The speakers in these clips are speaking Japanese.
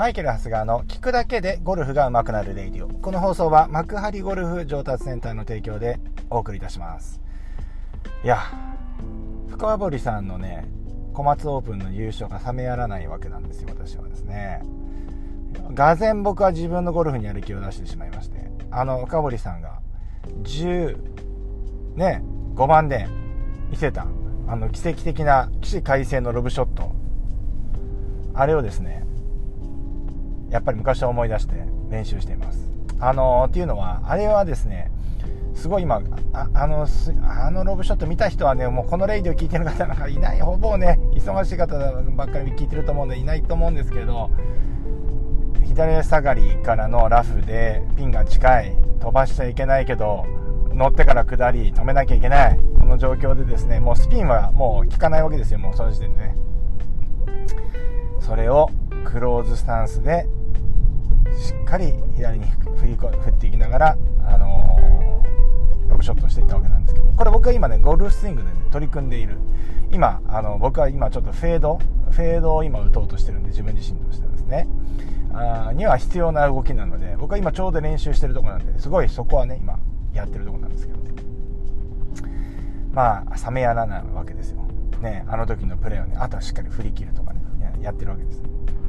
マイケル・ハスガーの聞くだけでゴルフが上手くなるレイディオ。この放送は幕張ゴルフ上達センターの提供でお送りいたします。いや、深堀さんのね、小松オープンの優勝が冷めやらないわけなんですよ、私はですね。がぜ僕は自分のゴルフにやる気を出してしまいまして、あの、深堀さんが10、ね、5番で見せた、あの、奇跡的な起死回生のロブショット。あれをですね、やっぱり昔を思い出して練習しています。あのっていうのは、あれはですね、すごい今、ああの、あのロブショット見た人はね、もうこのレイディを聞いてる方なんかいない、ほぼね、忙しい方ばっかり聞いてると思うんでいないと思うんですけど、左下がりからのラフでピンが近い、飛ばしちゃいけないけど、乗ってから下り、止めなきゃいけない、この状況でですね、もうスピンはもう効かないわけですよ、もうその時点でね。それをクローズスタンスでしっかり左に振り振っていきながら、あのー、ロブショットしていったわけなんですけどこれ僕は今ねゴルフスイングで、ね、取り組んでいる。今あの僕は今ちょっとフェードフェードを今打とうとしてるんで自分自身としてはですね。あには必要な動きなので僕は今ちょうど練習してるとこなんですごいそこはね今やってるとこなんですけどまあ冷めやらないわけですよ。ねあの時のプレーをねあとはしっかり振り切るとかねやってるわけです。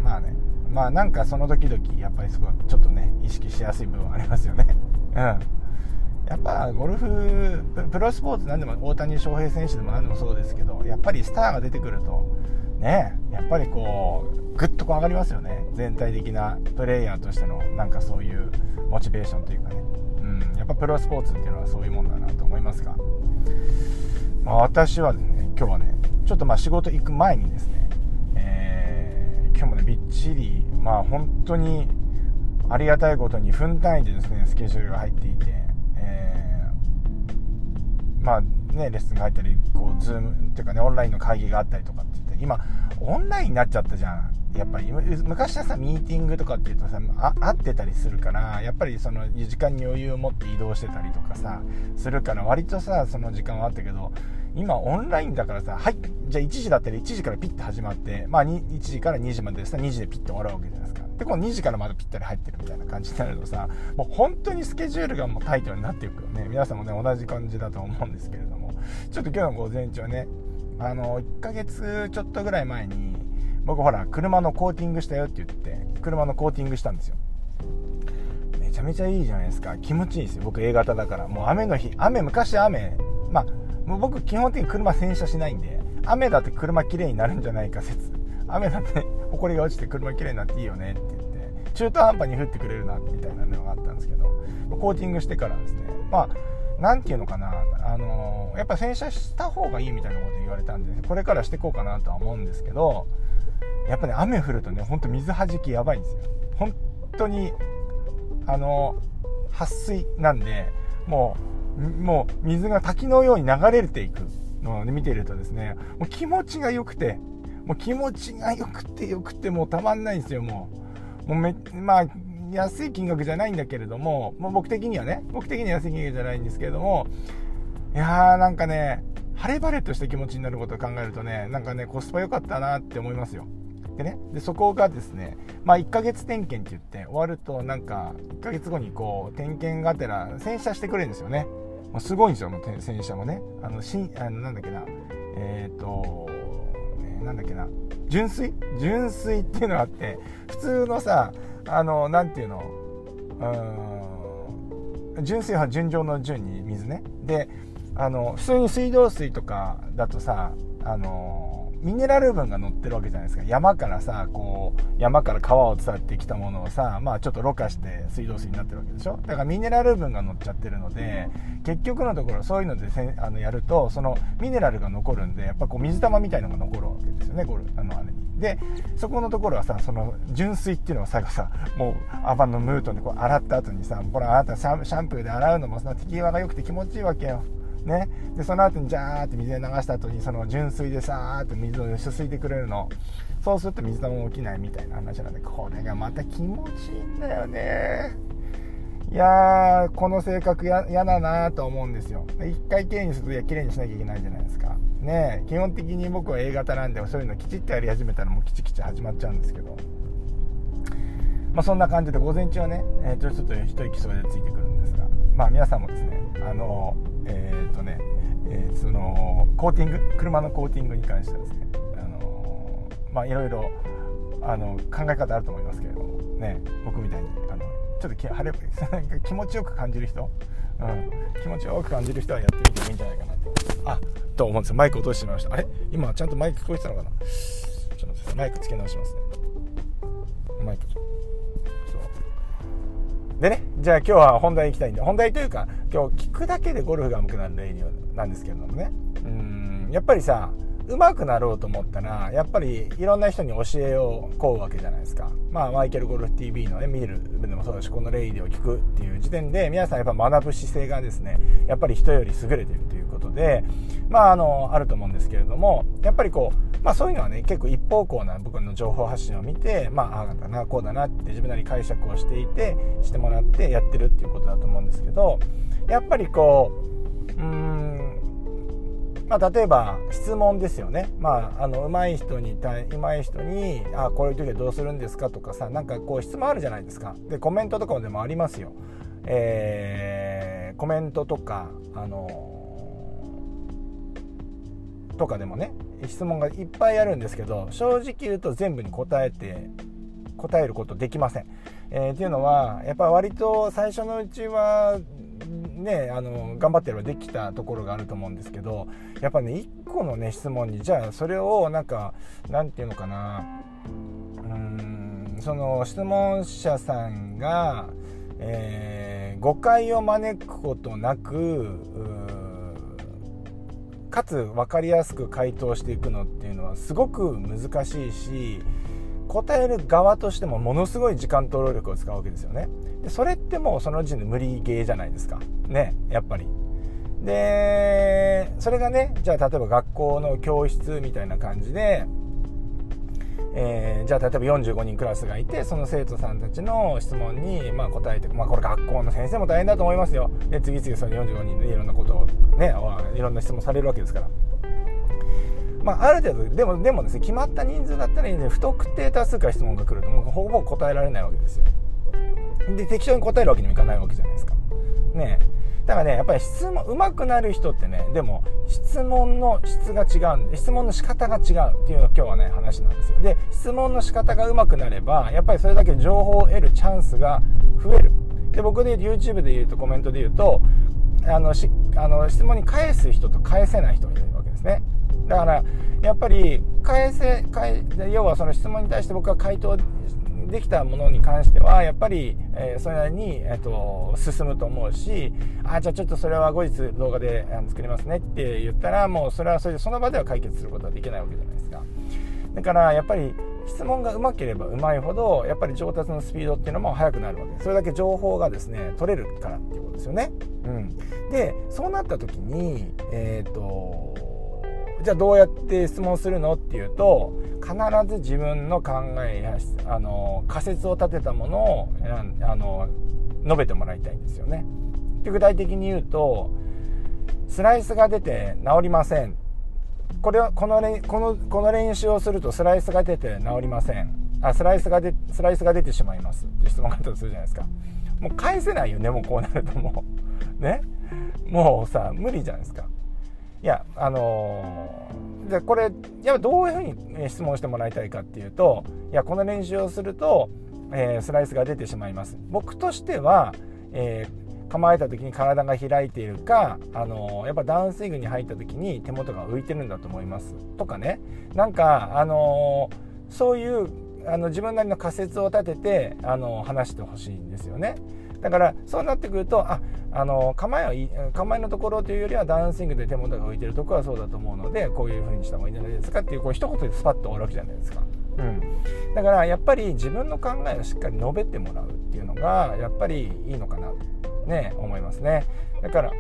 まあねまあなんかその時々やっぱりすごいちょっとね意識しやすい部分はありますよね。うん。やっぱゴルフプロスポーツなんでも大谷翔平選手でも何でもそうですけどやっぱりスターが出てくるとねやっぱりこうぐっとこう上がりますよね。全体的なプレイヤーとしてのなんかそういうモチベーションというかね、うん、やっぱプロスポーツっていうのはそういうもんだなと思いますが、まあ、私はですね今日はねちょっとまあ仕事行く前にですね今日もねびっちりまあ本当にありがたいことに分単位でですねスケジュールが入っていて、えー、まあねレッスンが入ったりこうズームっていうかねオンラインの会議があったりとかって言って今オンラインになっちゃったじゃん。やっぱり昔はさミーティングとかっていうとさ会ってたりするからやっぱりその時間に余裕を持って移動してたりとかさするから割とさその時間はあったけど今オンラインだからさ、はい、じゃあ1時だったら1時からピッて始まって、まあ1時から2時までですね、2時でピッて終わるわけじゃないですか。で、この2時からまだぴったり入ってるみたいな感じになるとさ、もう本当にスケジュールがもうタイトルになっていくよね。皆さんもね、同じ感じだと思うんですけれども、ちょっと今日の午前中ね、あの、1ヶ月ちょっとぐらい前に、僕ほら、車のコーティングしたよって言って、車のコーティングしたんですよ。めちゃめちゃいいじゃないですか。気持ちいいですよ。僕 A 型だから。もう雨の日、雨、昔雨、まあ、もう僕基本的に車洗車しないんで雨だって車きれいになるんじゃないか説。雨だって埃が落ちて車きれいになっていいよねって言って中途半端に降ってくれるなみたいなのがあったんですけどコーティングしてからですね。まあ何て言うのかな。あのー、やっぱ洗車した方がいいみたいなこと言われたんでこれからしていこうかなとは思うんですけどやっぱね雨降るとねほんと水はじきやばいんですよ。本当にあのー、撥水なんでもうもう水が滝のように流れていくのを見ているとですね、もう気持ちが良くて、もう気持ちが良くて良くてもうたまんないんですよ、もう。もうめ、まあ、安い金額じゃないんだけれども、もう僕的にはね、僕的には安い金額じゃないんですけれども、いやーなんかね、晴れ晴れとした気持ちになることを考えるとね、なんかね、コスパ良かったなって思いますよ。でね、でそこがですね、まあ、1ヶ月点検って言って終わるとなんか1ヶ月後にこう点検がてら洗車してくれるんですよね。まあ、すごいんですよもう、洗車もね。あの、しあのなんだっけな、えっ、ー、と、えー、なんだっけな、純水？純水っていうのがあって、普通のさ、あの、なんていうの、うん、純水は純情の純に水ね。で、あの、普通に水道水とかだとさ、あの、ミネラル分が乗ってるわけじゃないですか。山からさこう山から川を伝ってきたものをさまあちょっとろ過して水道水になってるわけでしょ。だからミネラル分が乗っちゃってるので結局のところそういうのでせあのやるとそのミネラルが残るんでやっぱこう水玉みたいのが残るわけですよねこれあのあれに。でそこのところはさその純水っていうのは最後さもうアバンのムートンでこう洗った後にさほらあなたシャンプーで洗うのもさ手際が良くて気持ちいいわけよ。ね、でその後にジャーって水で流した後にその純水でさーって水をすすいてくれるの。そうすると水玉も起きないみたいな話なんでこれがまた気持ちいいんだよね。いやーこの性格嫌だなと思うんですよ。一回きれいにするといや綺麗にしなきゃいけないじゃないですか。ね基本的に僕は A 型なんでそういうのきちっとやり始めたらもうきちきち始まっちゃうんですけど。まあ、そんな感じで午前中はね、えー、ちょっと一息それでついてくるんですが、まあ、皆さんもですねあのえっ、ー、とね、えー、そのコーティング車のコーティングに関してはですねあのまあいろいろあの考え方あると思いますけれどもね僕みたいにあのちょっと晴れ気持ちよく感じる人、うん、気持ちよく感じる人はやってみてもいいんじゃないかなとあと思うんですよ。マイク落としてしました。あれ？今ちゃんとマイク聞こえてたのかな？ちょっとマイクつけ直しますね。でねじゃあ今日は本題行きたいんで本題というか今日聞くだけでゴルフが上手くなるレイディオなんですけれどもね。うんやっぱりさ上手くなろうと思ったらやっぱりいろんな人に教えを請うわけじゃないですか。まあマイケルゴルフ TV のね見るでもそうだしこのレイディを聞くっていう時点で皆さんやっぱ学ぶ姿勢がですねやっぱり人より優れてるというでまああのあると思うんですけれどもやっぱりこうまあそういうのはね結構一方向な僕の情報発信を見てまあああだなこうだなって自分なり解釈をしていてしてもらってやってるっていうことだと思うんですけどやっぱりこううんまあ、例えば質問ですよね、まあ、あの上手い人に上手い人に「あこういう時はどうするんですか?」とかさなんかこう質問あるじゃないですかでコメントとかでもありますよ、えー、コメントとかあのとかでもね質問がいっぱいあるんですけど正直言うと全部に答えて答えることできません。えー、っていうのはやっぱ割と最初のうちはねあの頑張ってればできたところがあると思うんですけどやっぱね1個のね質問にじゃあそれをなんかなんていうのかなうんその質問者さんが、えー、誤解を招くことなくかつ分かりやすく回答していくのっていうのはすごく難しいし答える側としてもものすごい時間と労力を使うわけですよね。でそれってもうその時点で無理ゲーじゃないですか。ねやっぱり。でそれがねじゃあ例えば学校の教室みたいな感じでえー、じゃあ例えば45人クラスがいてその生徒さんたちの質問に、ま、答えて、まあ、これ学校の先生も大変だと思いますよ。で次々その45人でいろんなことをねいろんな質問されるわけですから。まあ、ある程度でもでもですね決まった人数だったらいいんで不特定多数から質問が来るともうほぼ答えられないわけですよ。で適当に答えるわけにもいかないわけじゃないですか。ねえ。だからねやっぱり質問上手くなる人ってねでも質問の質が違うんで質問の仕方が違うっていうのが今日はね話なんですよ。で質問の仕方が上手くなればやっぱりそれだけ情報を得るチャンスが増える。で僕で YouTube で言うとコメントで言うとあのしあの質問に返す人と返せない人がいるわけですね。だからやっぱり返せ返要はその質問に対して僕が回答できたものに関してはやっぱり、え、それなりに、えーと、進むと思うしあじゃあちょっとそれは後日動画で作りますねって言ったらもうそれはそれでその場では解決することはできないわけじゃないですか。だからやっぱり質問がうまければうまいほどやっぱり上達のスピードっていうのも速くなるわけ。それだけ情報がですね取れるからっていうことですよね、うん、でそうなった時にえっ、ー、とじゃあどうやって質問するの？っていうと必ず自分の考えやあの仮説を立てたものをあの述べてもらいたいんですよね。で具体的に言うとスライスが出て治りません。これはこのこのこの練習をするとスライスが出て治りません。あスライスがでスライスが出てしまいます。って質問があったとするじゃないですか。もう返せないよねもうこうなるともう。ね？もうさ無理じゃないですか。いやあのー、でこれやどういうふうに質問してもらいたいかっていうといやこの練習をすると、えー、スライスが出てしまいます。僕としては、えー、構えた時に体が開いているか、あのやっぱダウンスイングに入った時に手元が浮いてるんだと思います。とかね。なんか、あのそういうあの自分なりの仮説を立てて、あの話してほしいんですよね。だからそうなってくるとああの構えは構えのところというよりはダウンスイングで手元が浮いてるところはそうだと思うのでこういう風にした方がいいんじゃないですかっていうこう一言でスパッと終わるわけじゃないですか。うん、だからやっぱり自分の考えをしっかり述べてもらうっていうのがやっぱりいいのかなとね思いますね。だから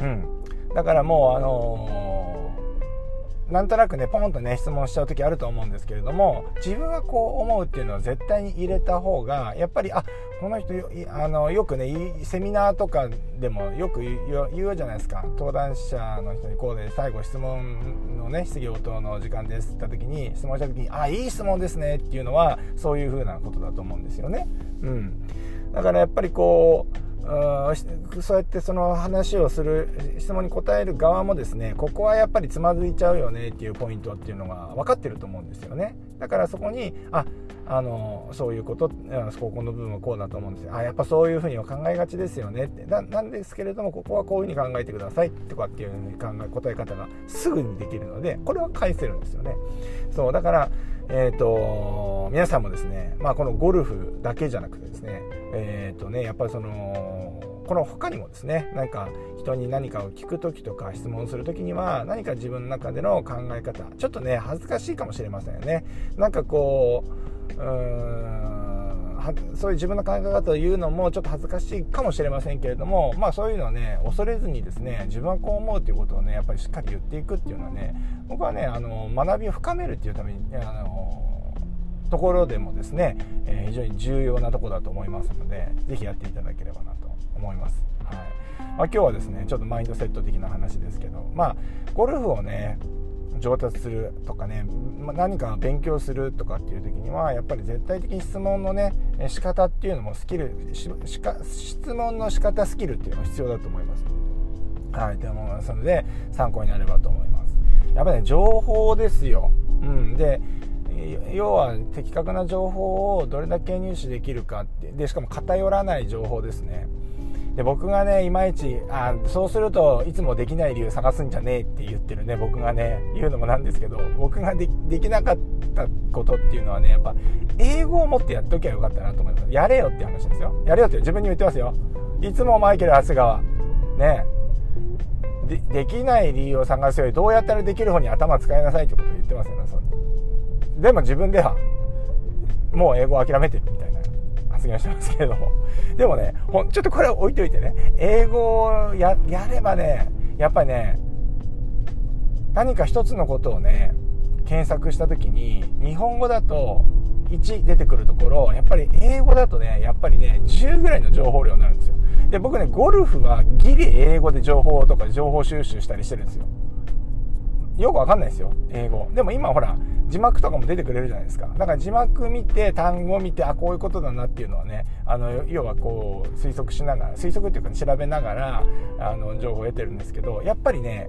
うんだからもうあのーなんとなくねポンとね質問しちゃう時あると思うんですけれども自分はこう思うっていうのは絶対に入れた方がやっぱりあこの人あのよくねセミナーとかでもよく言うじゃないですか登壇者の人にこうで最後質問のね質疑応答の時間ですって言った時に質問した時に「あいい質問ですね」っていうのはそういうふうなことだと思うんですよね。うん、だからやっぱりこうそうやってその話をする質問に答える側もですねここはやっぱりつまずいちゃうよねっていうポイントっていうのが分かってると思うんですよね。だからそこにああのそういうことここの部分はこうだと思うんですよ。あやっぱそういうふうには考えがちですよねって。なんですけれどもここはこういうふうに考えてくださいとかっていうふうに考え答え方がすぐにできるのでこれは返せるんですよね。そうだからえっ、ー、と皆さんもですねまあこのゴルフだけじゃなくてですねえっ、ー、とねやっぱりそのこの他にもですね何か人に何かを聞く時とか質問する時には何か自分の中での考え方ちょっとね恥ずかしいかもしれませんよね。なんかこううんそういう自分の考え方を言うのもちょっと恥ずかしいかもしれませんけれどもまあそういうのはね恐れずにですね自分はこう思うっていうことをねやっぱりしっかり言っていくっていうのはね僕はねあの学びを深めるっていうためにあのところでもですね、えー、非常に重要なとこだと思いますので是非やっていただければなと思います。はいまあ、今日はですねちょっとマインドセット的な話ですけどまあゴルフをね上達するとかね、ま、何か勉強するとかっていう時にはやっぱり絶対的に質問のね仕方っていうのもスキル質問の仕方スキルっていうのも必要だと思います。はい、と思いますので参考になればと思います。やっぱりね情報ですよ。うん、で要は的確な情報をどれだけ入手できるかって。でしかも偏らない情報ですね。で僕がねいまいちあそうするといつもできない理由探すんじゃねえって言ってるね。僕がね言うのもなんですけど僕ができなかったことっていうのはねやっぱ英語を持ってやっときゃよかったなと思います。やれよって話ですよ。やれよって自分に言ってますよ。いつもマイケル・長谷川ね。でできない理由を探すよりどうやったらできる方に頭使いなさいってことを言ってますよねそでも自分ではもう英語を諦めてるみたいな発言をしてますけれど。も でもねちょっとこれは置いといてね。英語をやればねやっぱりね何か一つのことをね検索した時に日本語だと1出てくるところやっぱり英語だとねやっぱりね10ぐらいの情報量になるんですよ。で僕ねゴルフはギリ英語で情報とか情報収集したりしてるんですよ。よくわかんないですよ英語。でも今ほら字幕とかも出てくれるじゃないですか。だから字幕見て単語見てあこういうことだなっていうのはねあの要はこう推測しながら推測っていうか、ね、調べながらあの情報を得てるんですけどやっぱりね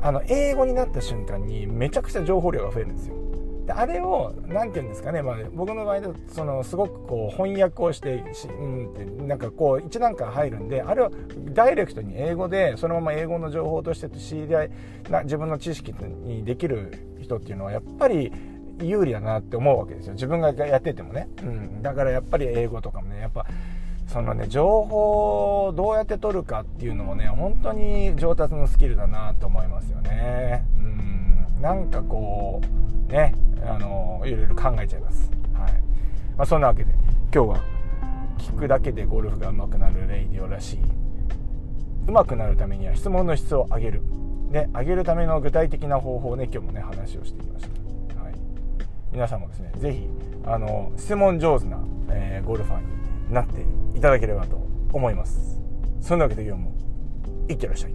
あの英語になった瞬間にめちゃくちゃ情報量が増えるんですよ。であれを何て言うんですかね、まあ、僕の場合だとそのすごくこう翻訳をしてし、うんってなんかこう一段階入るんであれはダイレクトに英語でそのまま英語の情報として知り合いな自分の知識にできる人っていうのはやっぱり有利だなって思うわけですよ。自分がやっててもね、うん、だからやっぱり英語とかもねやっぱそのね情報をどうやって取るかっていうのもね本当に上達のスキルだなと思いますよね。うん。なんかこうねあのいろいろ考えちゃいます。はい。まあ、そんなわけで今日は聞くだけでゴルフが上手くなるレイディオらしい。上手くなるためには質問の質を上げる。で上げるための具体的な方法をね今日もね話をしてきました、はい、皆さんもですね是非あの質問上手な、えー、ゴルファーになっていただければと思います。そんなわけで今日もいってらっしゃい。